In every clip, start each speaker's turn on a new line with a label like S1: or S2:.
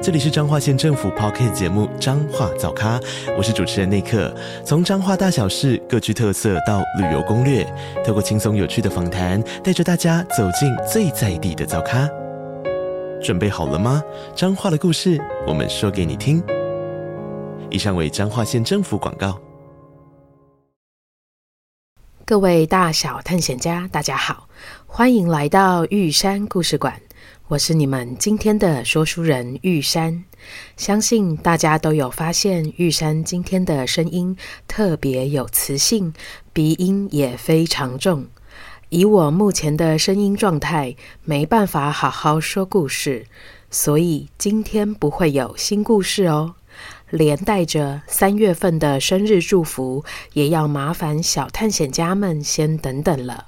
S1: 这里是彰化县政府 Podcast 节目《彰化早咖》，我是主持人内克。从彰化大小事各具特色到旅游攻略，透过轻松有趣的访谈，带着大家走进最在地的早咖。准备好了吗？彰化的故事，我们说给你听。以上为彰化县政府广告。
S2: 各位大小探险家，大家好，欢迎来到玉山故事馆。我是你们今天的说书人玉山，相信大家都有发现，玉山今天的声音特别有磁性，鼻音也非常重。以我目前的声音状态，没办法好好说故事，所以今天不会有新故事哦。连带着三月份的生日祝福，也要麻烦小探险家们先等等了。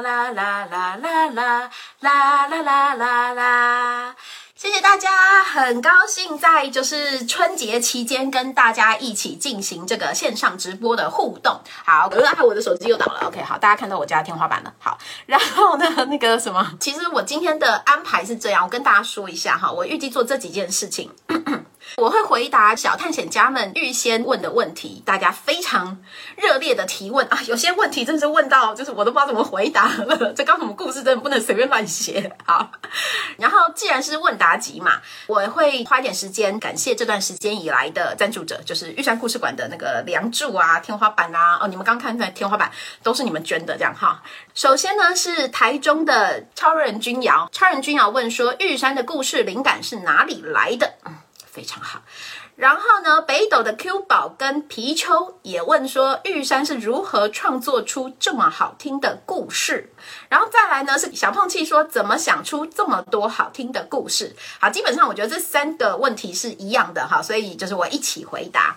S2: 啦啦啦啦啦啦啦啦啦啦啦！谢谢大家，很高兴在就是春节期间跟大家一起进行这个线上直播的互动。好，呃，我的手机又倒了。OK，好，大家看到我家的天花板了。好，然后呢，那个什么，其实我今天的安排是这样，我跟大家说一下哈，我预计做这几件事情。我会回答小探险家们预先问的问题，大家非常热烈的提问啊！有些问题真是问到，就是我都不知道怎么回答了。这刚我们故事，真的不能随便乱写。好，然后既然是问答集嘛，我会花一点时间感谢这段时间以来的赞助者，就是玉山故事馆的那个梁柱啊、天花板啊，哦，你们刚看出来天花板都是你们捐的，这样哈。首先呢是台中的超人君瑶，超人君瑶问说：玉山的故事灵感是哪里来的？嗯非常好，然后呢，北斗的 Q 宝跟皮丘也问说，玉山是如何创作出这么好听的故事？然后再来呢，是小碰气说，怎么想出这么多好听的故事？好，基本上我觉得这三个问题是一样的哈，所以就是我一起回答。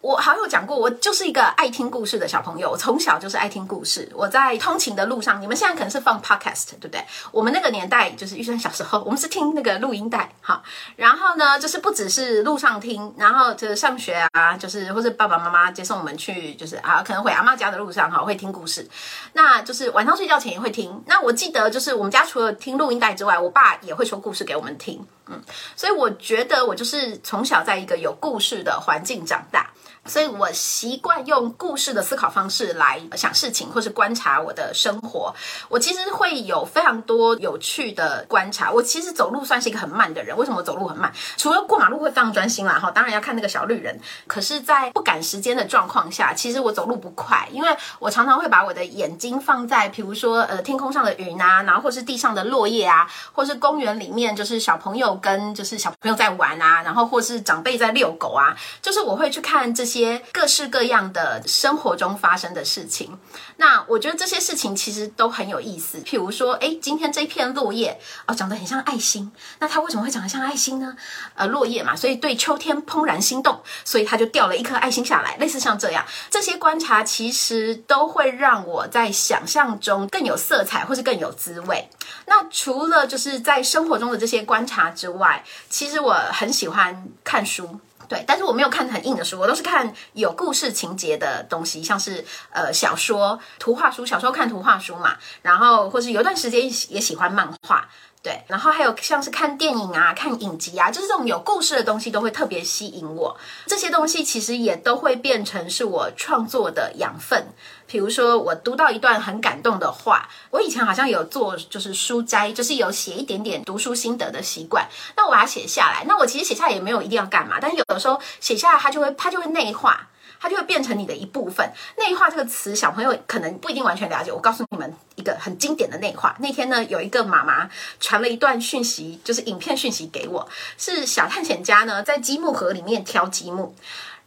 S2: 我好像有讲过，我就是一个爱听故事的小朋友。我从小就是爱听故事。我在通勤的路上，你们现在可能是放 podcast，对不对？我们那个年代就是玉山小时候，我们是听那个录音带，好。然后呢，就是不只是路上听，然后就是上学啊，就是或是爸爸妈妈接送我们去，就是啊，可能回阿妈家的路上哈，会听故事。那就是晚上睡觉前也会听。那我记得就是我们家除了听录音带之外，我爸也会说故事给我们听，嗯。所以我觉得我就是从小在一个有故事的环境长大。所以我习惯用故事的思考方式来想事情，或是观察我的生活。我其实会有非常多有趣的观察。我其实走路算是一个很慢的人。为什么我走路很慢？除了过马路会非常专心啦，哈，当然要看那个小绿人。可是，在不赶时间的状况下，其实我走路不快，因为我常常会把我的眼睛放在，比如说呃天空上的云啊，然后或是地上的落叶啊，或是公园里面就是小朋友跟就是小朋友在玩啊，然后或是长辈在遛狗啊，就是我会去看这些。些各式各样的生活中发生的事情，那我觉得这些事情其实都很有意思。譬如说，诶，今天这一片落叶哦，长得很像爱心，那它为什么会长得像爱心呢？呃，落叶嘛，所以对秋天怦然心动，所以它就掉了一颗爱心下来，类似像这样。这些观察其实都会让我在想象中更有色彩，或是更有滋味。那除了就是在生活中的这些观察之外，其实我很喜欢看书。对，但是我没有看很硬的书，我都是看有故事情节的东西，像是呃小说、图画书。小时候看图画书嘛，然后或是有段时间也喜欢漫画。对，然后还有像是看电影啊、看影集啊，就是这种有故事的东西都会特别吸引我。这些东西其实也都会变成是我创作的养分。比如说，我读到一段很感动的话，我以前好像有做就是书斋，就是有写一点点读书心得的习惯。那我把它写下来，那我其实写下来也没有一定要干嘛，但是有的时候写下来，它就会它就会内化。它就会变成你的一部分。内化这个词，小朋友可能不一定完全了解。我告诉你们一个很经典的内化。那天呢，有一个妈妈传了一段讯息，就是影片讯息给我，是小探险家呢在积木盒里面挑积木。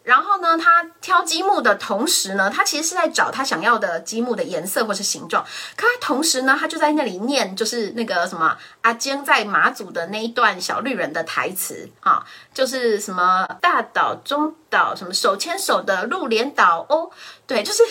S2: 然后呢，他挑积木的同时呢，他其实是在找他想要的积木的颜色或是形状。可他同时呢，他就在那里念，就是那个什么阿坚在马祖的那一段小绿人的台词啊，就是什么大岛、中岛，什么手牵手的鹿连岛哦，对，就是。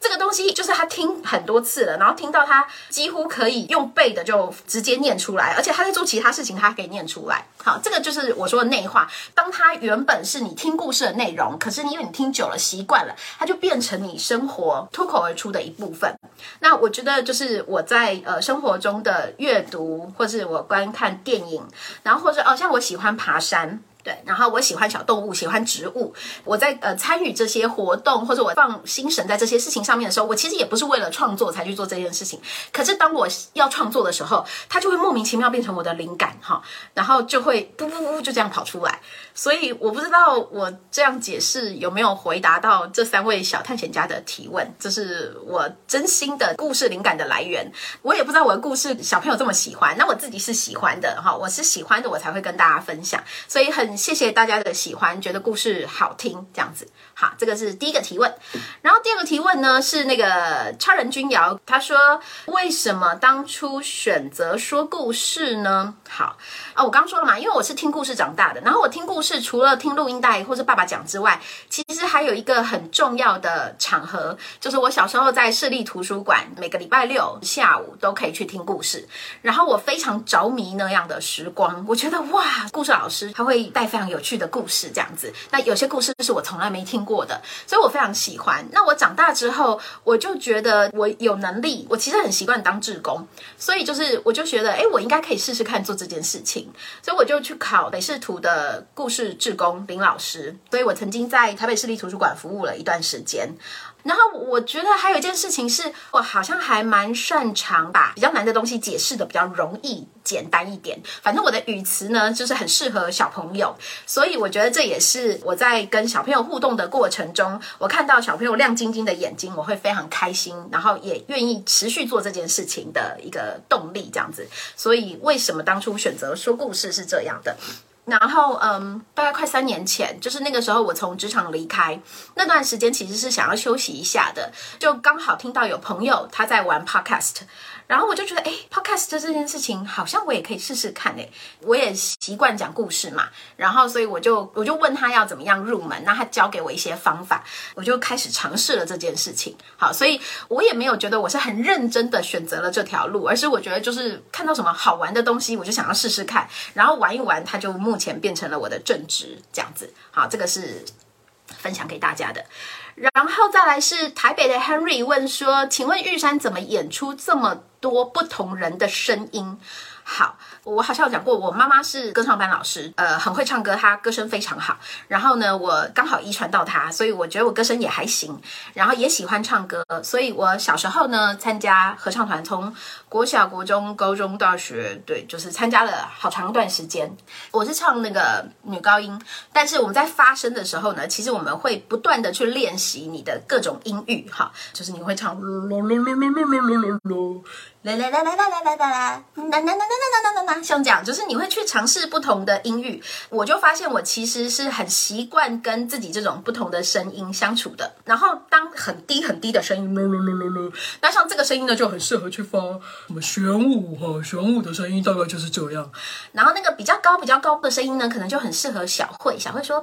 S2: 这个东西就是他听很多次了，然后听到他几乎可以用背的就直接念出来，而且他在做其他事情，他可以念出来。好，这个就是我说的内化。当他原本是你听故事的内容，可是因为你听久了习惯了，它就变成你生活脱口而出的一部分。那我觉得就是我在呃生活中的阅读，或是我观看电影，然后或者哦像我喜欢爬山。对，然后我喜欢小动物，喜欢植物。我在呃参与这些活动，或者我放心神在这些事情上面的时候，我其实也不是为了创作才去做这件事情。可是当我要创作的时候，它就会莫名其妙变成我的灵感哈，然后就会噗噗噗就这样跑出来。所以我不知道我这样解释有没有回答到这三位小探险家的提问。这是我真心的故事灵感的来源。我也不知道我的故事小朋友这么喜欢，那我自己是喜欢的哈，我是喜欢的，我才会跟大家分享。所以很。谢谢大家的喜欢，觉得故事好听，这样子。好，这个是第一个提问。然后第二个提问呢，是那个超人君瑶，他说：“为什么当初选择说故事呢？”好啊，我刚说了嘛，因为我是听故事长大的。然后我听故事，除了听录音带或是爸爸讲之外，其实还有一个很重要的场合，就是我小时候在市立图书馆，每个礼拜六下午都可以去听故事。然后我非常着迷那样的时光，我觉得哇，故事老师他会非常有趣的故事，这样子。那有些故事是我从来没听过的，所以我非常喜欢。那我长大之后，我就觉得我有能力，我其实很习惯当志工，所以就是我就觉得，哎，我应该可以试试看做这件事情，所以我就去考北市图的故事志工林老师，所以我曾经在台北市立图书馆服务了一段时间。然后我觉得还有一件事情是，我好像还蛮擅长把比较难的东西解释的比较容易、简单一点。反正我的语词呢，就是很适合小朋友，所以我觉得这也是我在跟小朋友互动的过程中，我看到小朋友亮晶晶的眼睛，我会非常开心，然后也愿意持续做这件事情的一个动力，这样子。所以为什么当初选择说故事是这样的？然后，嗯，大概快三年前，就是那个时候，我从职场离开那段时间，其实是想要休息一下的，就刚好听到有朋友他在玩 Podcast。然后我就觉得，哎，Podcast 这件事情好像我也可以试试看，哎，我也习惯讲故事嘛。然后，所以我就我就问他要怎么样入门，那他教给我一些方法，我就开始尝试了这件事情。好，所以我也没有觉得我是很认真的选择了这条路，而是我觉得就是看到什么好玩的东西，我就想要试试看，然后玩一玩，它就目前变成了我的正职，这样子。好，这个是分享给大家的。然后再来是台北的 Henry 问说，请问玉山怎么演出这么多不同人的声音？好，我好像有讲过，我妈妈是歌唱班老师，呃，很会唱歌，她歌声非常好。然后呢，我刚好遗传到她，所以我觉得我歌声也还行，然后也喜欢唱歌。所以我小时候呢，参加合唱团，从国小、国中、高中、大学，对，就是参加了好长一段时间。我是唱那个女高音，但是我们在发声的时候呢，其实我们会不断的去练习你的各种音域，哈，就是你会唱。来来来来来来来来来，呐呐呐呐呐呐呐呐，像这样，就是你会去尝试不同的音域。我就发现我其实是很习惯跟自己这种不同的声音相处的。然后当很低很低的声音，那像这个声音呢，就很适合去发什么玄武哈，玄武的声音大概就是这样。然后那个比较高比较高的声音呢，可能就很适合小慧。小慧说：“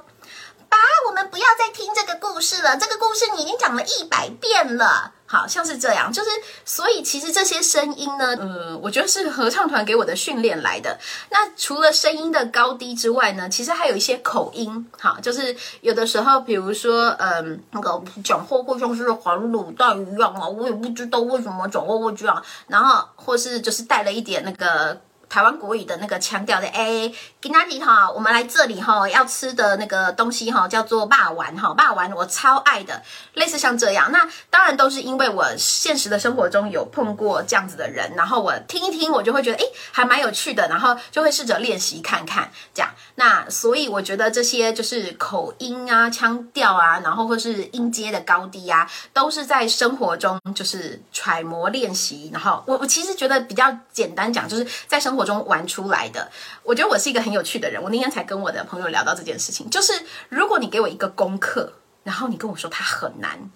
S2: 爸，我们不要再听这个故事了，这个故事你已经讲了一百遍了。”好像是这样，就是所以其实这些声音呢，呃，我觉得是合唱团给我的训练来的。那除了声音的高低之外呢，其实还有一些口音，好，就是有的时候，比如说，嗯，那个讲话会像是黄卤蛋一样啊，我也不知道为什么讲话会这样，然后或是就是带了一点那个。台湾国语的那个腔调的，哎，今天哈，我们来这里哈，要吃的那个东西哈，叫做霸丸哈，霸丸我超爱的，类似像这样。那当然都是因为我现实的生活中有碰过这样子的人，然后我听一听，我就会觉得，哎，还蛮有趣的，然后就会试着练习看看这样。那所以我觉得这些就是口音啊、腔调啊，然后或是音阶的高低啊，都是在生活中就是揣摩练习。然后我我其实觉得比较简单讲，就是在生活中玩出来的。我觉得我是一个很有趣的人。我那天才跟我的朋友聊到这件事情，就是如果你给我一个功课，然后你跟我说它很难，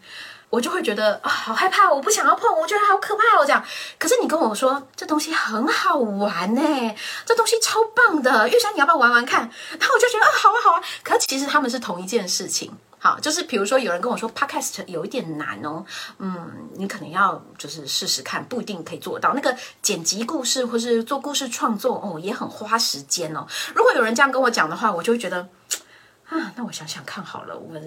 S2: 我就会觉得啊、好害怕，我不想要碰，我觉得好可怕哦，这样。可是你跟我说这东西很好玩呢，这东西超棒的，玉山你要不要玩玩看？然后我就觉得啊，好啊好啊。可其实他们是同一件事情。好，就是比如说有人跟我说 Podcast 有一点难哦，嗯，你可能要就是试试看，不一定可以做到。那个剪辑故事或是做故事创作哦，也很花时间哦。如果有人这样跟我讲的话，我就会觉得。啊，那我想想看好了，我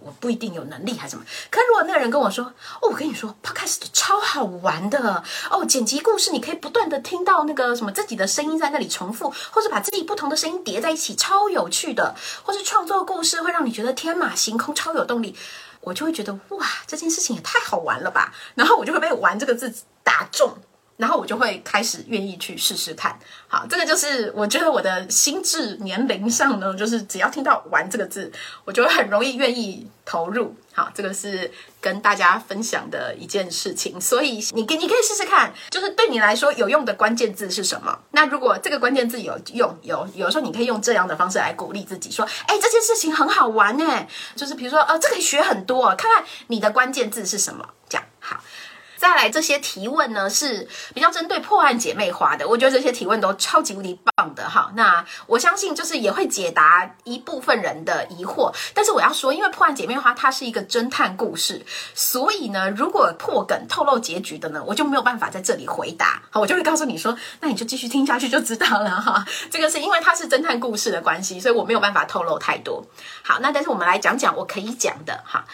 S2: 我不一定有能力还是什么。可如果那个人跟我说，哦，我跟你说，Podcast 超好玩的哦，剪辑故事你可以不断的听到那个什么自己的声音在那里重复，或者把自己不同的声音叠在一起，超有趣的，或是创作故事会让你觉得天马行空，超有动力，我就会觉得哇，这件事情也太好玩了吧，然后我就会被“玩”这个字打中。然后我就会开始愿意去试试看，好，这个就是我觉得我的心智年龄上呢，就是只要听到“玩”这个字，我就很容易愿意投入。好，这个是跟大家分享的一件事情，所以你你可以试试看，就是对你来说有用的关键字是什么？那如果这个关键字有用，有有时候你可以用这样的方式来鼓励自己，说：“哎，这件事情很好玩诶。”就是比如说，呃，这可以学很多，看看你的关键字是什么，这样好。再来这些提问呢，是比较针对破案姐妹花的，我觉得这些提问都超级无敌棒的哈。那我相信就是也会解答一部分人的疑惑，但是我要说，因为破案姐妹花它是一个侦探故事，所以呢，如果破梗透露结局的呢，我就没有办法在这里回答。好，我就会告诉你说，那你就继续听下去就知道了哈。这个是因为它是侦探故事的关系，所以我没有办法透露太多。好，那但是我们来讲讲我可以讲的哈。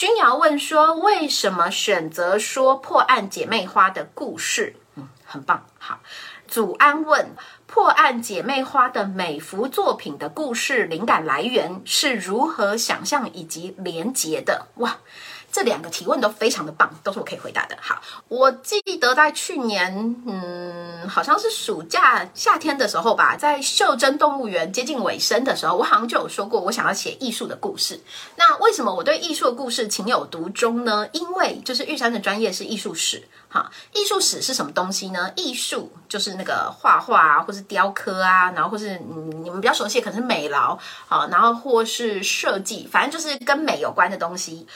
S2: 君瑶问说：“为什么选择说破案姐妹花的故事？”嗯，很棒。好，祖安问：“破案姐妹花的每幅作品的故事灵感来源是如何想象以及连结的？”哇！这两个提问都非常的棒，都是我可以回答的。好，我记得在去年，嗯，好像是暑假夏天的时候吧，在袖珍动物园接近尾声的时候，我好像就有说过，我想要写艺术的故事。那为什么我对艺术的故事情有独钟呢？因为就是玉山的专业是艺术史。哈，艺术史是什么东西呢？艺术就是那个画画啊，或是雕刻啊，然后或是嗯，你们比较熟悉，可能是美劳啊，然后或是设计，反正就是跟美有关的东西。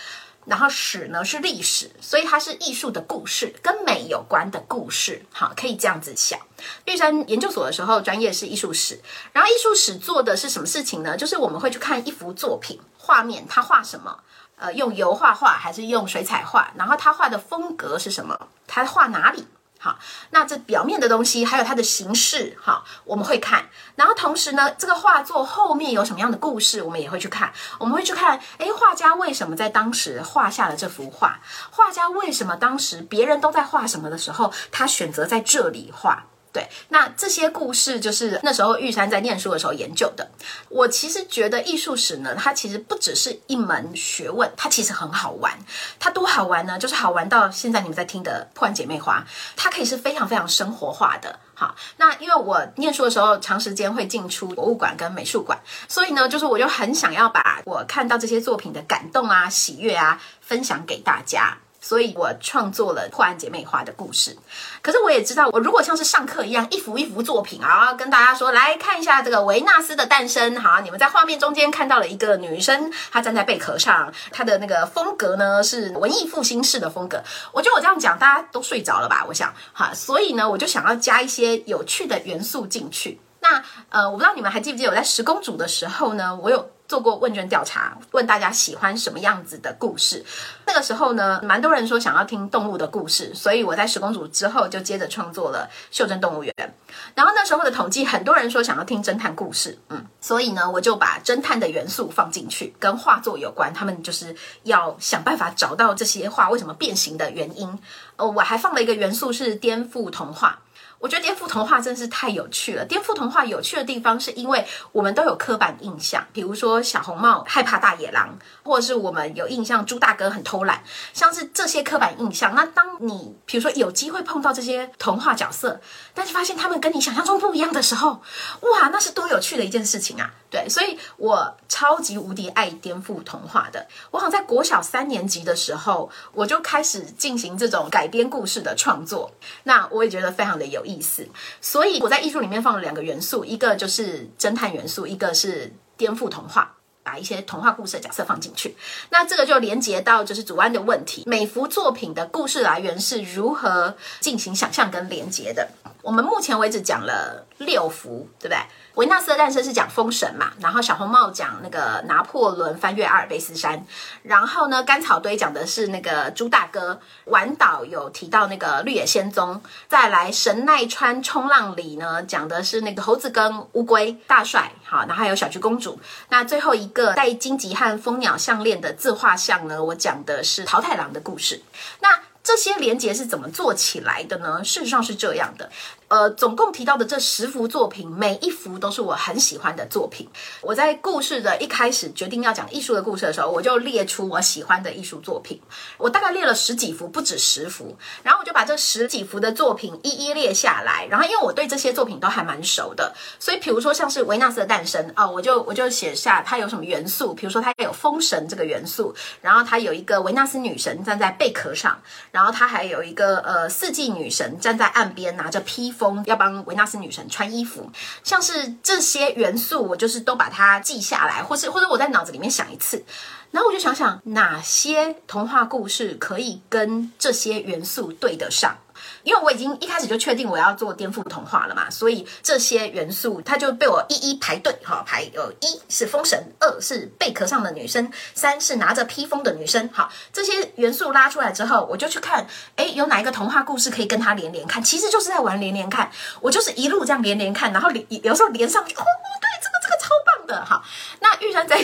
S2: 然后史呢是历史，所以它是艺术的故事，跟美有关的故事。好，可以这样子想。玉山研究所的时候，专业是艺术史，然后艺术史做的是什么事情呢？就是我们会去看一幅作品，画面，他画什么？呃，用油画画还是用水彩画？然后他画的风格是什么？他画哪里？好，那这表面的东西还有它的形式，好，我们会看。然后同时呢，这个画作后面有什么样的故事，我们也会去看。我们会去看，哎，画家为什么在当时画下了这幅画？画家为什么当时别人都在画什么的时候，他选择在这里画？对，那这些故事就是那时候玉山在念书的时候研究的。我其实觉得艺术史呢，它其实不只是一门学问，它其实很好玩。它多好玩呢？就是好玩到现在你们在听的《破案姐妹花》，它可以是非常非常生活化的。好，那因为我念书的时候长时间会进出博物馆跟美术馆，所以呢，就是我就很想要把我看到这些作品的感动啊、喜悦啊分享给大家。所以我创作了破案姐妹花的故事，可是我也知道，我如果像是上课一样，一幅一幅作品啊，跟大家说，来看一下这个维纳斯的诞生。好，你们在画面中间看到了一个女生，她站在贝壳上，她的那个风格呢是文艺复兴式的风格。我觉得我这样讲，大家都睡着了吧？我想，哈，所以呢，我就想要加一些有趣的元素进去。那呃，我不知道你们还记不记得我在十公主的时候呢，我有。做过问卷调查，问大家喜欢什么样子的故事。那个时候呢，蛮多人说想要听动物的故事，所以我在十公主之后就接着创作了袖珍动物园。然后那时候的统计，很多人说想要听侦探故事，嗯，所以呢，我就把侦探的元素放进去，跟画作有关，他们就是要想办法找到这些画为什么变形的原因。哦，我还放了一个元素是颠覆童话。我觉得颠覆童话真是太有趣了。颠覆童话有趣的地方，是因为我们都有刻板印象，比如说小红帽害怕大野狼，或者是我们有印象猪大哥很偷懒，像是这些刻板印象。那当你比如说有机会碰到这些童话角色，但是发现他们跟你想象中不一样的时候，哇，那是多有趣的一件事情啊！对，所以我超级无敌爱颠覆童话的。我好像在国小三年级的时候，我就开始进行这种改编故事的创作。那我也觉得非常的有意思，所以我在艺术里面放了两个元素，一个就是侦探元素，一个是颠覆童话，把一些童话故事的角色放进去。那这个就连接到就是主安的问题，每幅作品的故事来源是如何进行想象跟连接的。我们目前为止讲了六幅，对不对？维纳斯的诞生是讲封神嘛，然后小红帽讲那个拿破仑翻越阿尔卑斯山，然后呢，干草堆讲的是那个猪大哥，晚岛有提到那个绿野仙踪，再来神奈川冲浪里呢讲的是那个猴子跟乌龟大帅，好，然后还有小菊公主，那最后一个戴荆棘和蜂鸟项链的自画像呢，我讲的是桃太郎的故事，那这些连结是怎么做起来的呢？事实上是这样的。呃，总共提到的这十幅作品，每一幅都是我很喜欢的作品。我在故事的一开始决定要讲艺术的故事的时候，我就列出我喜欢的艺术作品。我大概列了十几幅，不止十幅。然后我就把这十几幅的作品一一列下来。然后因为我对这些作品都还蛮熟的，所以比如说像是维纳斯的诞生啊，我就我就写下它有什么元素。比如说它有封神这个元素，然后它有一个维纳斯女神站在贝壳上，然后它还有一个呃四季女神站在岸边拿着披风。要帮维纳斯女神穿衣服，像是这些元素，我就是都把它记下来，或是或者我在脑子里面想一次，然后我就想想哪些童话故事可以跟这些元素对得上。因为我已经一开始就确定我要做颠覆童话了嘛，所以这些元素它就被我一一排队哈，排有一是封神，二是贝壳上的女生，三是拿着披风的女生。好，这些元素拉出来之后，我就去看，哎，有哪一个童话故事可以跟它连连看？其实就是在玩连连看，我就是一路这样连连看，然后连有时候连上去，哦，对，这个这个超棒的。哈，那玉山在，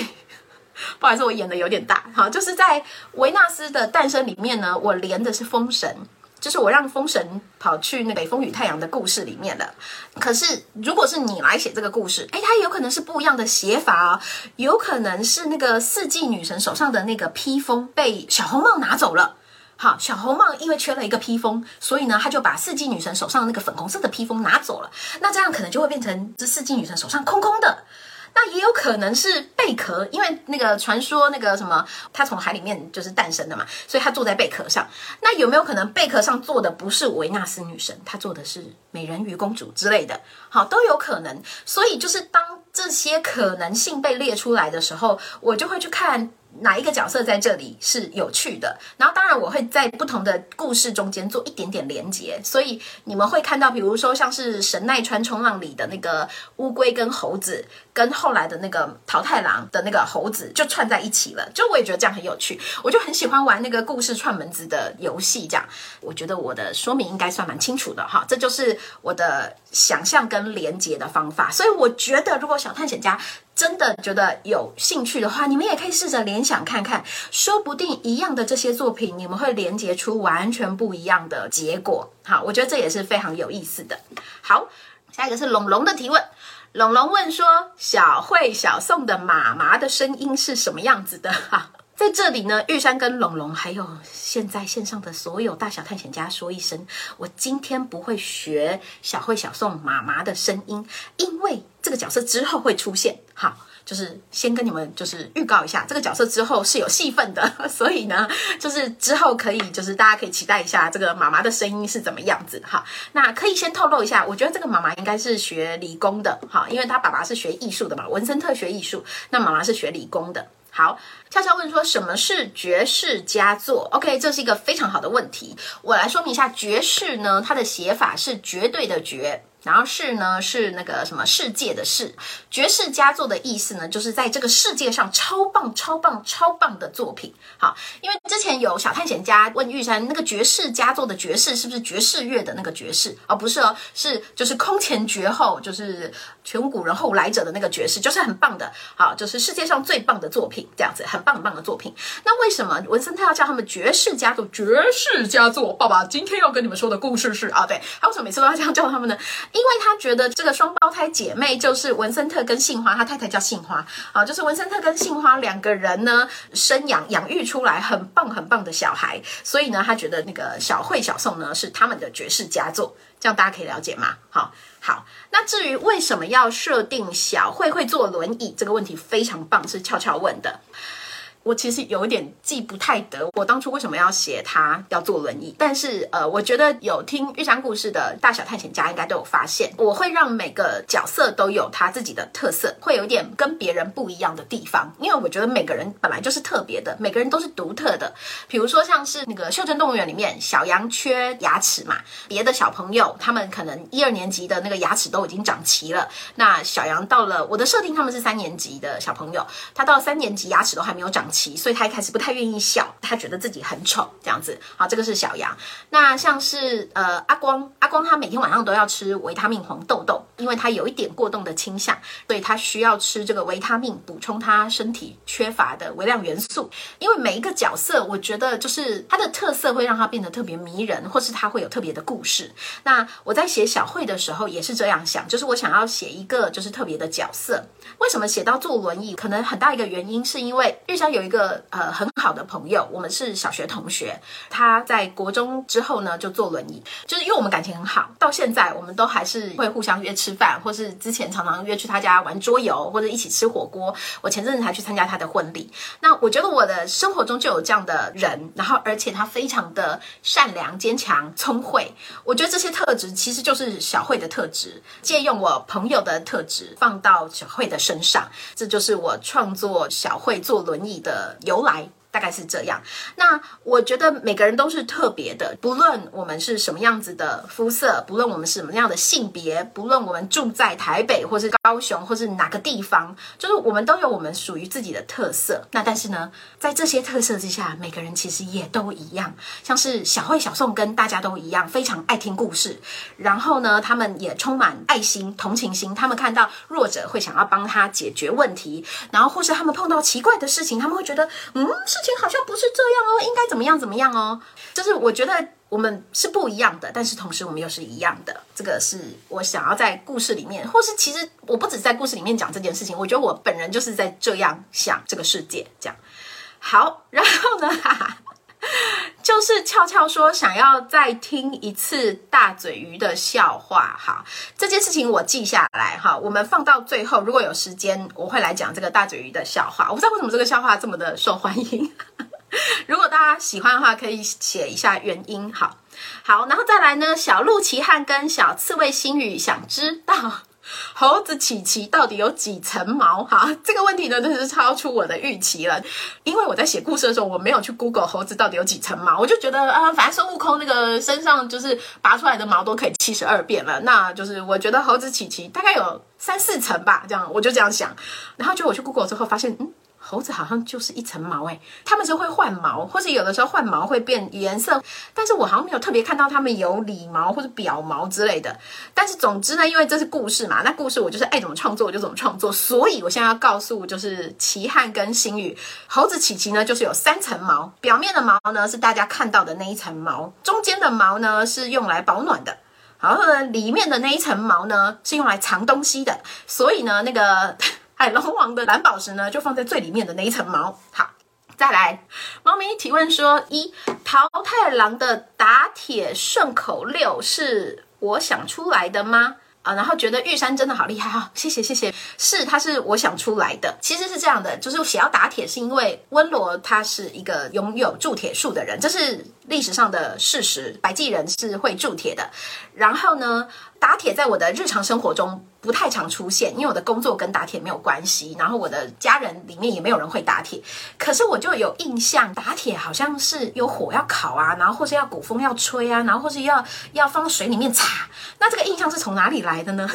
S2: 不好意思，我演的有点大，好，就是在维纳斯的诞生里面呢，我连的是封神。就是我让风神跑去那北风与太阳的故事里面了。可是如果是你来写这个故事，诶，它有可能是不一样的写法哦。有可能是那个四季女神手上的那个披风被小红帽拿走了。好，小红帽因为缺了一个披风，所以呢，他就把四季女神手上的那个粉红色的披风拿走了。那这样可能就会变成这四季女神手上空空的。那也有可能是贝壳，因为那个传说那个什么，它从海里面就是诞生的嘛，所以它坐在贝壳上。那有没有可能贝壳上坐的不是维纳斯女神，她坐的是美人鱼公主之类的？好，都有可能。所以就是当这些可能性被列出来的时候，我就会去看。哪一个角色在这里是有趣的？然后当然我会在不同的故事中间做一点点连接，所以你们会看到，比如说像是神奈川冲浪里的那个乌龟跟猴子，跟后来的那个桃太郎的那个猴子就串在一起了。就我也觉得这样很有趣，我就很喜欢玩那个故事串门子的游戏。这样，我觉得我的说明应该算蛮清楚的哈。这就是我的想象跟连接的方法。所以我觉得，如果小探险家真的觉得有兴趣的话，你们也可以试着联想看看，说不定一样的这些作品，你们会连接出完全不一样的结果。好，我觉得这也是非常有意思的。好，下一个是龙龙的提问，龙龙问说：小慧小宋的妈妈的声音是什么样子的？哈。在这里呢，玉山跟龙龙还有现在线上的所有大小探险家说一声，我今天不会学小慧小宋妈妈的声音，因为这个角色之后会出现。好，就是先跟你们就是预告一下，这个角色之后是有戏份的，所以呢，就是之后可以就是大家可以期待一下这个妈妈的声音是怎么样子。哈，那可以先透露一下，我觉得这个妈妈应该是学理工的，哈，因为她爸爸是学艺术的嘛，文森特学艺术，那妈妈是学理工的。好，悄悄问说什么是爵士佳作？OK，这是一个非常好的问题。我来说明一下，爵士呢，它的写法是绝对的绝，然后世呢是那个什么世界的世，绝世佳作的意思呢，就是在这个世界上超棒、超棒、超棒的作品。好，因为之前有小探险家问玉山，那个绝世佳作的爵士是不是爵士乐的那个爵士？哦，不是哦，是就是空前绝后，就是全无古人后来者的那个爵士，就是很棒的。好，就是世界上最棒的作品，这样子很棒很棒的作品。那为什么文森特要叫他们绝世佳作？绝世佳作，爸爸今天要跟你们说的故事是啊，对，他为什么每次都要这样叫他们呢？因为他觉得这个双胞胎姐妹就是文森特跟杏花，他太太叫杏花啊，就是文森特跟杏花两个人呢生养养育出来很棒很棒的小孩，所以呢，他觉得那个小慧小宋呢是他们的绝世佳作，这样大家可以了解吗？好，好，那至于为什么要设定小慧会坐轮椅这个问题非常棒，是俏俏问的。我其实有一点记不太得，我当初为什么要写他要坐轮椅？但是呃，我觉得有听玉山故事的大小探险家应该都有发现，我会让每个角色都有他自己的特色，会有点跟别人不一样的地方。因为我觉得每个人本来就是特别的，每个人都是独特的。比如说像是那个《袖珍动物园》里面，小羊缺牙齿嘛，别的小朋友他们可能一二年级的那个牙齿都已经长齐了，那小羊到了我的设定他们是三年级的小朋友，他到三年级牙齿都还没有长。所以他一开始不太愿意笑，他觉得自己很丑，这样子。好，这个是小羊。那像是呃阿光，阿光他每天晚上都要吃维他命黄豆豆，因为他有一点过动的倾向，所以他需要吃这个维他命补充他身体缺乏的微量元素。因为每一个角色，我觉得就是他的特色会让他变得特别迷人，或是他会有特别的故事。那我在写小慧的时候也是这样想，就是我想要写一个就是特别的角色。为什么写到坐轮椅？可能很大一个原因是因为玉山有。有一个呃很好的朋友，我们是小学同学。他在国中之后呢，就坐轮椅，就是因为我们感情很好，到现在我们都还是会互相约吃饭，或是之前常常约去他家玩桌游，或者一起吃火锅。我前阵子才去参加他的婚礼。那我觉得我的生活中就有这样的人，然后而且他非常的善良、坚强、聪慧。我觉得这些特质其实就是小慧的特质，借用我朋友的特质放到小慧的身上，这就是我创作小慧坐轮椅的的由来。大概是这样。那我觉得每个人都是特别的，不论我们是什么样子的肤色，不论我们是什么样的性别，不论我们住在台北或是高雄或是哪个地方，就是我们都有我们属于自己的特色。那但是呢，在这些特色之下，每个人其实也都一样。像是小慧、小宋跟大家都一样，非常爱听故事。然后呢，他们也充满爱心、同情心。他们看到弱者会想要帮他解决问题，然后或是他们碰到奇怪的事情，他们会觉得，嗯，情好像不是这样哦，应该怎么样怎么样哦？就是我觉得我们是不一样的，但是同时我们又是一样的。这个是我想要在故事里面，或是其实我不止在故事里面讲这件事情，我觉得我本人就是在这样想这个世界。这样好，然后呢？哈哈 就是俏俏说想要再听一次大嘴鱼的笑话，哈，这件事情我记下来哈，我们放到最后，如果有时间我会来讲这个大嘴鱼的笑话。我不知道为什么这个笑话这么的受欢迎，如果大家喜欢的话，可以写一下原因。好，好，然后再来呢，小鹿奇汉跟小刺猬星宇想知道。猴子琪琪到底有几层毛？哈，这个问题呢，真的是超出我的预期了。因为我在写故事的时候，我没有去 Google 猴子到底有几层毛，我就觉得啊，反正孙悟空那个身上就是拔出来的毛都可以七十二变了，那就是我觉得猴子琪琪大概有三四层吧，这样我就这样想。然后就我去 Google 之后发现，嗯。猴子好像就是一层毛诶，他们是会换毛，或是有的时候换毛会变颜色，但是我好像没有特别看到他们有里毛或者表毛之类的。但是总之呢，因为这是故事嘛，那故事我就是爱怎么创作我就怎么创作，所以我现在要告诉就是奇汉跟星宇，猴子琪琪呢就是有三层毛，表面的毛呢是大家看到的那一层毛，中间的毛呢是用来保暖的，然后呢里面的那一层毛呢是用来藏东西的，所以呢那个。海龙王的蓝宝石呢，就放在最里面的那一层毛。好，再来，猫咪提问说：一桃太郎的打铁顺口溜是我想出来的吗？啊，然后觉得玉山真的好厉害哈，谢谢谢谢，是，他是我想出来的。其实是这样的，就是写要打铁，是因为温罗他是一个拥有铸铁术的人，这是历史上的事实，百济人是会铸铁的。然后呢，打铁在我的日常生活中不太常出现，因为我的工作跟打铁没有关系。然后我的家人里面也没有人会打铁，可是我就有印象，打铁好像是有火要烤啊，然后或是要鼓风要吹啊，然后或是要要放水里面擦。那这个印象是从哪里来的呢？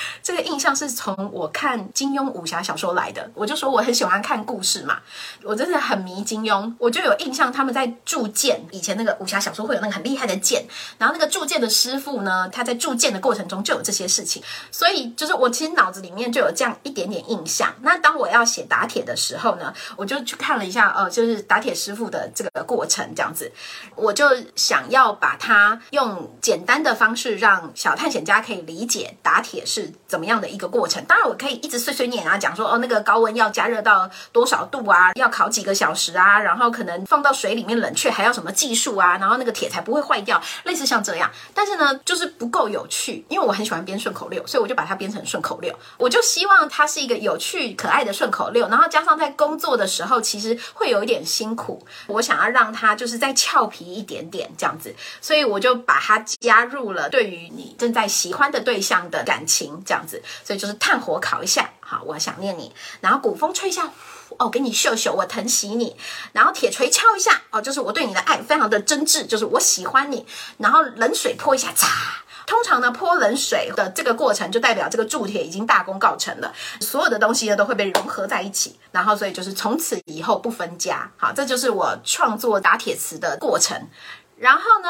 S2: 这个印象是从我看金庸武侠小说来的。我就说我很喜欢看故事嘛，我真的很迷金庸，我就有印象他们在铸剑。以前那个武侠小说会有那个很厉害的剑，然后那个铸剑的师傅呢，他在铸剑的过程中就有这些事情，所以就是我其实脑子里面就有这样一点点印象。那当我要写打铁的时候呢，我就去看了一下，呃，就是打铁师傅的这个过程这样子，我就想要把它用简单的方式让小探险家可以理解打铁是。怎么样的一个过程？当然，我可以一直碎碎念啊，讲说哦，那个高温要加热到多少度啊，要烤几个小时啊，然后可能放到水里面冷却，还要什么技术啊，然后那个铁才不会坏掉，类似像这样。但是呢，就是不够有趣，因为我很喜欢编顺口溜，所以我就把它编成顺口溜。我就希望它是一个有趣可爱的顺口溜，然后加上在工作的时候，其实会有一点辛苦，我想要让它就是再俏皮一点点这样子，所以我就把它加入了对于你正在喜欢的对象的感情。这样子，所以就是炭火烤一下，好，我想念你；然后鼓风吹一下，哦，给你秀秀，我疼惜你；然后铁锤敲一下，哦，就是我对你的爱非常的真挚，就是我喜欢你；然后冷水泼一下，擦。通常呢，泼冷水的这个过程就代表这个铸铁已经大功告成了，所有的东西呢都会被融合在一起，然后所以就是从此以后不分家。好，这就是我创作打铁词的过程。然后呢，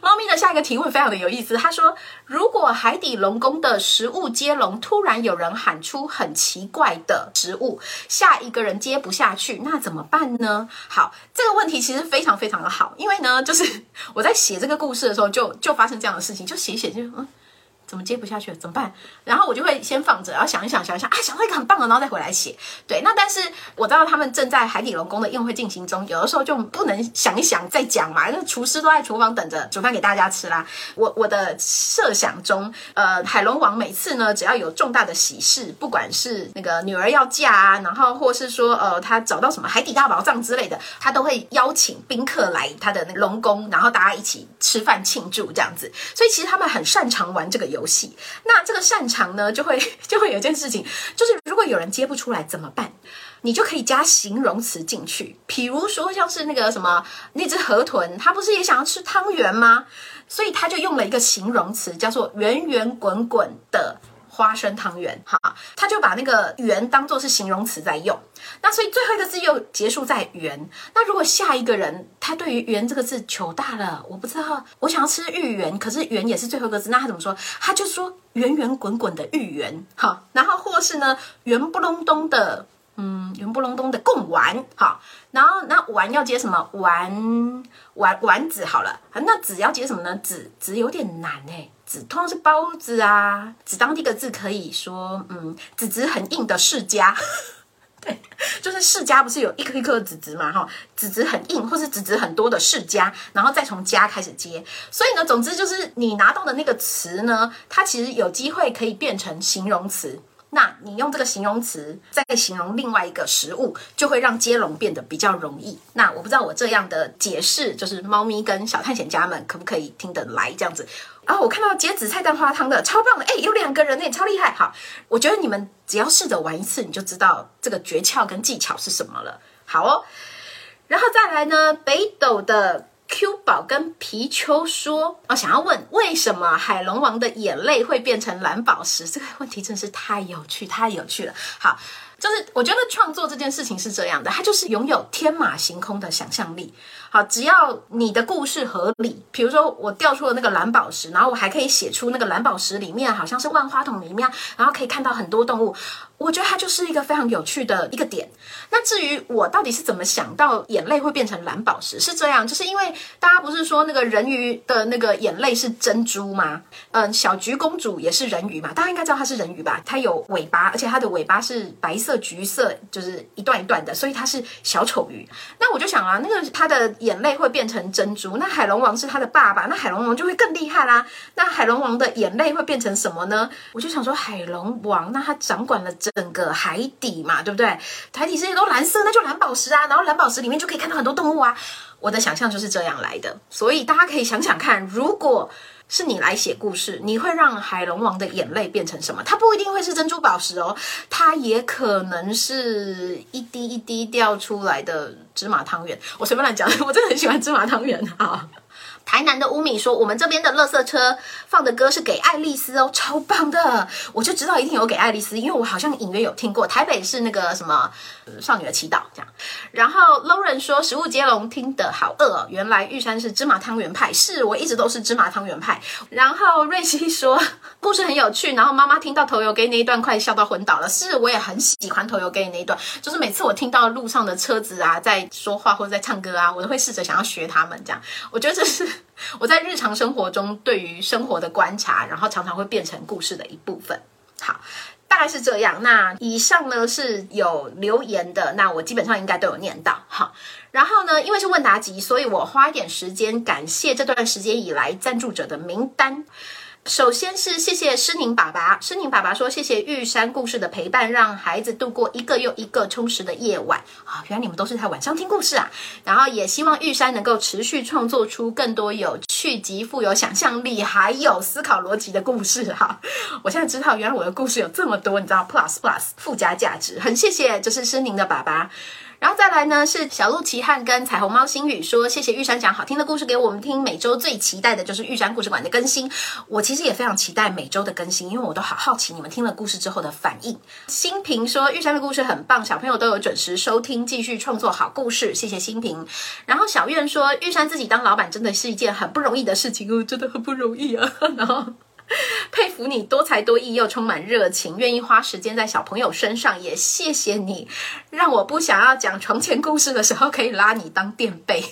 S2: 猫咪的下一个提问非常的有意思，他说：“如果海底龙宫的食物接龙突然有人喊出很奇怪的食物，下一个人接不下去，那怎么办呢？”好，这个问题其实非常非常的好，因为呢，就是我在写这个故事的时候就，就就发生这样的事情，就写写就嗯。怎么接不下去了？怎么办？然后我就会先放着，然后想一想，想一想，啊，想到一个很棒的，然后再回来写。对，那但是我知道他们正在海底龙宫的宴会进行中，有的时候就不能想一想再讲嘛，那厨师都在厨房等着煮饭给大家吃啦。我我的设想中，呃，海龙王每次呢，只要有重大的喜事，不管是那个女儿要嫁啊，然后或是说呃他找到什么海底大宝藏之类的，他都会邀请宾客来他的那个龙宫，然后大家一起吃饭庆祝这样子。所以其实他们很擅长玩这个游戏。游戏，那这个擅长呢，就会 就会有一件事情，就是如果有人接不出来怎么办？你就可以加形容词进去，比如说像是那个什么那只河豚，它不是也想要吃汤圆吗？所以他就用了一个形容词，叫做圆圆滚滚的。花生汤圆，好，他就把那个“圆”当做是形容词在用，那所以最后一个字又结束在“圆”。那如果下一个人他对于“圆”这个字糗大了，我不知道，我想要吃芋圆，可是“圆”也是最后一个字，那他怎么说？他就说“圆圆滚滚的芋圆”，好，然后或是呢“圆不隆咚的”，嗯，“圆不隆咚的贡丸”，好，然后那“丸”要接什么？丸丸丸子好了，那“子”要接什么呢？“子”子有点难哎。子通常是包子啊，子当第一个字可以说，嗯，子子很硬的世家，对，就是世家不是有一颗一颗子子嘛，哈，子子很硬或是子子很多的世家，然后再从家开始接，所以呢，总之就是你拿到的那个词呢，它其实有机会可以变成形容词。那你用这个形容词再形容另外一个食物，就会让接龙变得比较容易。那我不知道我这样的解释，就是猫咪跟小探险家们可不可以听得来这样子？然后我看到接紫菜蛋花汤的超棒的，哎，有两个人呢，超厉害。好，我觉得你们只要试着玩一次，你就知道这个诀窍跟技巧是什么了。好哦，然后再来呢，北斗的。Q 宝跟皮丘说：“哦想要问，为什么海龙王的眼泪会变成蓝宝石？这个问题真是太有趣，太有趣了。好，就是我觉得创作这件事情是这样的，它就是拥有天马行空的想象力。好，只要你的故事合理，比如说我掉出了那个蓝宝石，然后我还可以写出那个蓝宝石里面好像是万花筒里面，然后可以看到很多动物。”我觉得它就是一个非常有趣的一个点。那至于我到底是怎么想到眼泪会变成蓝宝石，是这样，就是因为大家不是说那个人鱼的那个眼泪是珍珠吗？嗯，小菊公主也是人鱼嘛，大家应该知道它是人鱼吧？它有尾巴，而且它的尾巴是白色、橘色，就是一段一段的，所以它是小丑鱼。那我就想啊，那个它的眼泪会变成珍珠，那海龙王是他的爸爸，那海龙王就会更厉害啦。那海龙王的眼泪会变成什么呢？我就想说，海龙王那他掌管了整。整个海底嘛，对不对？海底世界都蓝色，那就蓝宝石啊。然后蓝宝石里面就可以看到很多动物啊。我的想象就是这样来的，所以大家可以想想看，如果是你来写故事，你会让海龙王的眼泪变成什么？它不一定会是珍珠宝石哦，它也可能是一滴一滴掉出来的芝麻汤圆。我随便乱讲，我真的很喜欢芝麻汤圆啊。台南的乌米说：“我们这边的垃圾车放的歌是给爱丽丝哦，超棒的！我就知道一定有给爱丽丝，因为我好像隐约有听过。台北是那个什么少女的祈祷这样。然后 Lauren 说：食物接龙听得好饿哦，原来玉山是芝麻汤圆派，是我一直都是芝麻汤圆派。然后瑞希说故事很有趣，然后妈妈听到头油给你那一段快笑到昏倒了，是我也很喜欢头油给你那一段，就是每次我听到路上的车子啊在说话或者在唱歌啊，我都会试着想要学他们这样。我觉得这是。” 我在日常生活中对于生活的观察，然后常常会变成故事的一部分。好，大概是这样。那以上呢是有留言的，那我基本上应该都有念到。好，然后呢，因为是问答集，所以我花一点时间感谢这段时间以来赞助者的名单。首先是谢谢诗宁爸爸，诗宁爸爸说谢谢玉山故事的陪伴，让孩子度过一个又一个充实的夜晚啊！原来你们都是在晚上听故事啊！然后也希望玉山能够持续创作出更多有趣及富有想象力，还有思考逻辑的故事哈！我现在知道，原来我的故事有这么多，你知道，plus plus 附加价值，很谢谢，就是诗宁的爸爸。然后再来呢，是小鹿奇汉跟彩虹猫星宇说：“谢谢玉山讲好听的故事给我们听。每周最期待的就是玉山故事馆的更新。我其实也非常期待每周的更新，因为我都好好奇你们听了故事之后的反应。”新平说：“玉山的故事很棒，小朋友都有准时收听，继续创作好故事。”谢谢新平。然后小院说：“玉山自己当老板真的是一件很不容易的事情哦，真的很不容易啊。”然后。佩服你多才多艺又充满热情，愿意花时间在小朋友身上，也谢谢你，让我不想要讲床前故事的时候可以拉你当垫背。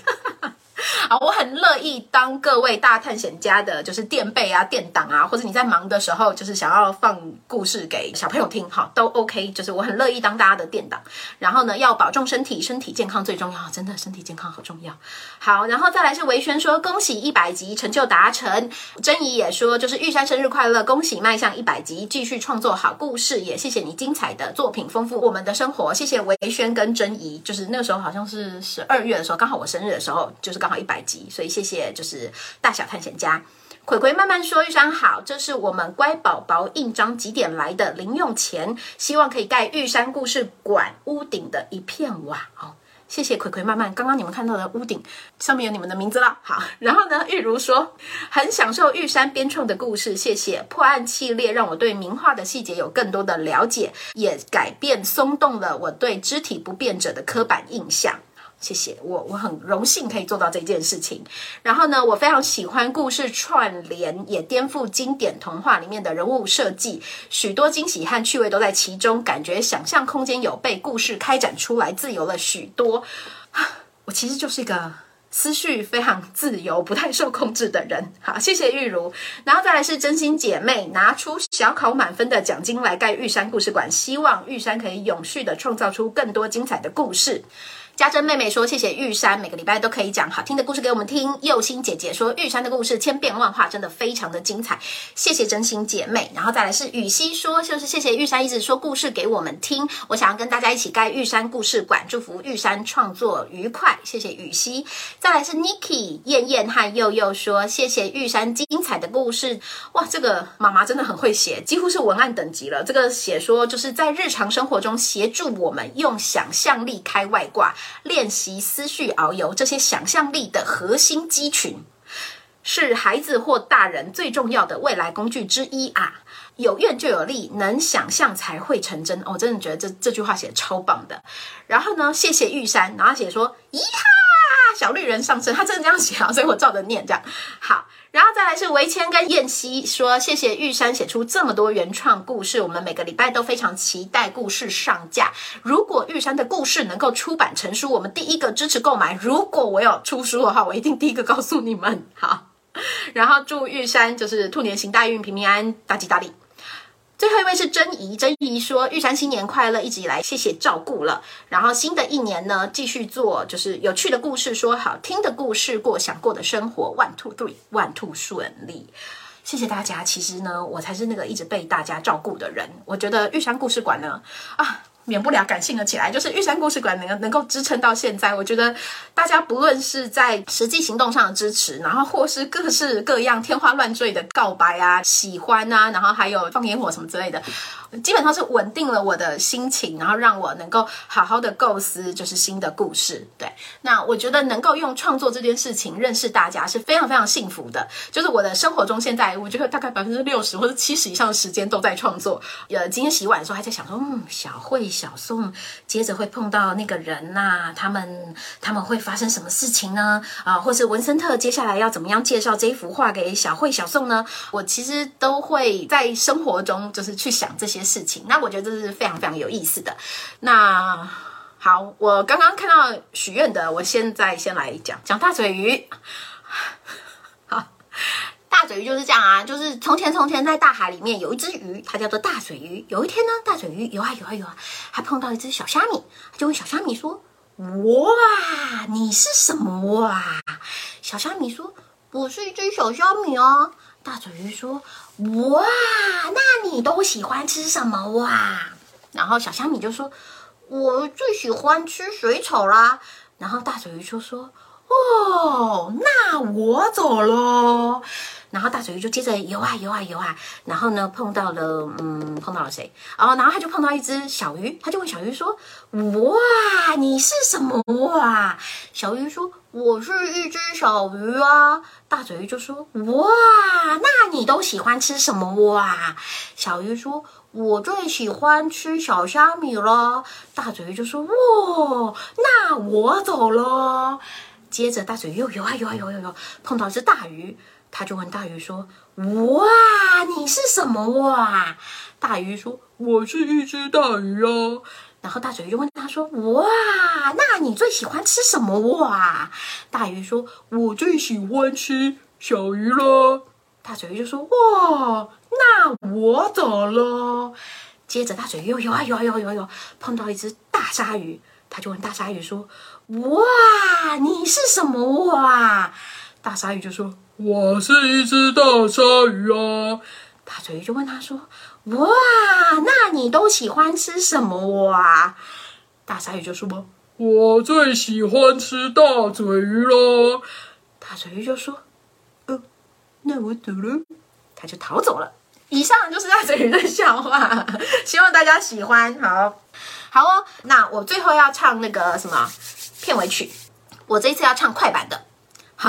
S2: 啊，我很乐意当各位大探险家的，就是垫背啊、垫档啊，或者你在忙的时候，就是想要放故事给小朋友听，哈，都 OK。就是我很乐意当大家的垫档。然后呢，要保重身体，身体健康最重要，真的身体健康好重要。好，然后再来是维轩说恭喜一百集成就达成，珍怡也说就是玉山生日快乐，恭喜迈向一百集，继续创作好故事，也谢谢你精彩的作品，丰富我们的生活。谢谢维轩跟珍怡，就是那个时候好像是十二月的时候，刚好我生日的时候，就是刚。好一百集，所以谢谢，就是大小探险家葵葵慢慢说，玉山好，这是我们乖宝宝印章几点来的零用钱，希望可以盖玉山故事馆屋顶的一片瓦。哦，谢谢葵葵慢慢，刚刚你们看到的屋顶上面有你们的名字了。好，然后呢，玉如说很享受玉山编创的故事，谢谢破案系列让我对名画的细节有更多的了解，也改变松动了我对肢体不便者的刻板印象。谢谢我，我很荣幸可以做到这件事情。然后呢，我非常喜欢故事串联，也颠覆经典童话里面的人物设计，许多惊喜和趣味都在其中，感觉想象空间有被故事开展出来，自由了许多。我其实就是一个思绪非常自由、不太受控制的人。好，谢谢玉如。然后再来是真心姐妹拿出小考满分的奖金来盖玉山故事馆，希望玉山可以永续的创造出更多精彩的故事。家珍妹妹说：“谢谢玉山，每个礼拜都可以讲好听的故事给我们听。”佑心姐姐说：“玉山的故事千变万化，真的非常的精彩。”谢谢真心姐妹。然后再来是雨熙说：“就是谢谢玉山一直说故事给我们听，我想要跟大家一起盖玉山故事馆，祝福玉山创作愉快。”谢谢雨熙。再来是 Niki 燕燕和佑佑说：“谢谢玉山精彩的故事。”哇，这个妈妈真的很会写，几乎是文案等级了。这个写说就是在日常生活中协助我们用想象力开外挂。练习思绪遨游，这些想象力的核心肌群，是孩子或大人最重要的未来工具之一啊！有愿就有力，能想象才会成真。我、真的觉得这这句话写的超棒的。然后呢，谢谢玉山，然后写说：“咿哈，啊小绿人上身。”他真的这样写啊，所以我照着念这样好。然后再来是维谦跟燕西说：“谢谢玉山写出这么多原创故事，我们每个礼拜都非常期待故事上架。如果玉山的故事能够出版成书，我们第一个支持购买。如果我有出书的话，我一定第一个告诉你们。好，然后祝玉山就是兔年行大运，平平安安，大吉大利。”最后一位是珍怡，珍怡说：“玉山新年快乐，一直以来谢谢照顾了。然后新的一年呢，继续做就是有趣的故事，说好听的故事，过想过的生活。One two three，one two 顺利。谢谢大家。其实呢，我才是那个一直被大家照顾的人。我觉得玉山故事馆呢，啊。”免不了感性了起来。就是玉山故事馆能够能够支撑到现在，我觉得大家不论是在实际行动上的支持，然后或是各式各样天花乱坠的告白啊、喜欢啊，然后还有放烟火什么之类的。基本上是稳定了我的心情，然后让我能够好好的构思就是新的故事。对，那我觉得能够用创作这件事情认识大家是非常非常幸福的。就是我的生活中现在，我觉得大概百分之六十或者七十以上的时间都在创作。呃，今天洗碗的时候还在想说，嗯，小慧、小宋接着会碰到那个人呐、啊，他们他们会发生什么事情呢？啊、或是文森特接下来要怎么样介绍这幅画给小慧、小宋呢？我其实都会在生活中就是去想这些。事情，那我觉得这是非常非常有意思的。那好，我刚刚看到许愿的，我现在先来讲讲大嘴鱼。大嘴鱼就是这样啊，就是从前从前在大海里面有一只鱼，它叫做大嘴鱼。有一天呢，大嘴鱼游啊游啊游啊，还碰到一只小虾米，就问小虾米说：“哇，你是什么哇？”小虾米说：“我是一只小虾米哦。”大嘴鱼说：“哇，那你都喜欢吃什么哇？”然后小虾米就说：“我最喜欢吃水草啦。”然后大嘴鱼就说：“哦，那我走喽。”然后大嘴鱼就接着游啊游啊游啊，然后呢碰到了嗯碰到了谁？哦，然后他就碰到一只小鱼，他就问小鱼说：“哇，你是什么哇？”小鱼说：“我是一只小鱼啊。”大嘴鱼就说：“哇，那你都喜欢吃什么哇？”小鱼说：“我最喜欢吃小虾米了。”大嘴鱼就说：“哇，那我走了。”接着大嘴鱼又游啊游啊游啊游，碰到一只大鱼。他就问大鱼说：“哇，你是什么哇？”大鱼说：“我是一只大鱼啊。”然后大嘴鱼就问他说：“哇，那你最喜欢吃什么哇？”大鱼说：“我最喜欢吃小鱼了。”大嘴鱼就说：“哇，那我走了。”接着大嘴鱼又游啊游啊游啊游啊游，碰到一只大鲨鱼，他就问大鲨鱼说：“哇，你是什么哇？”大鲨鱼就说。我是一只大鲨鱼啊！大嘴鱼就问他说：“哇，那你都喜欢吃什么哇？”大鲨鱼就说：“我最喜欢吃大嘴鱼了。”大嘴鱼就说：“呃，那我走了。”他就逃走了。以上就是大嘴鱼的笑话，希望大家喜欢。好，好哦。那我最后要唱那个什么片尾曲，我这一次要唱快板的。好，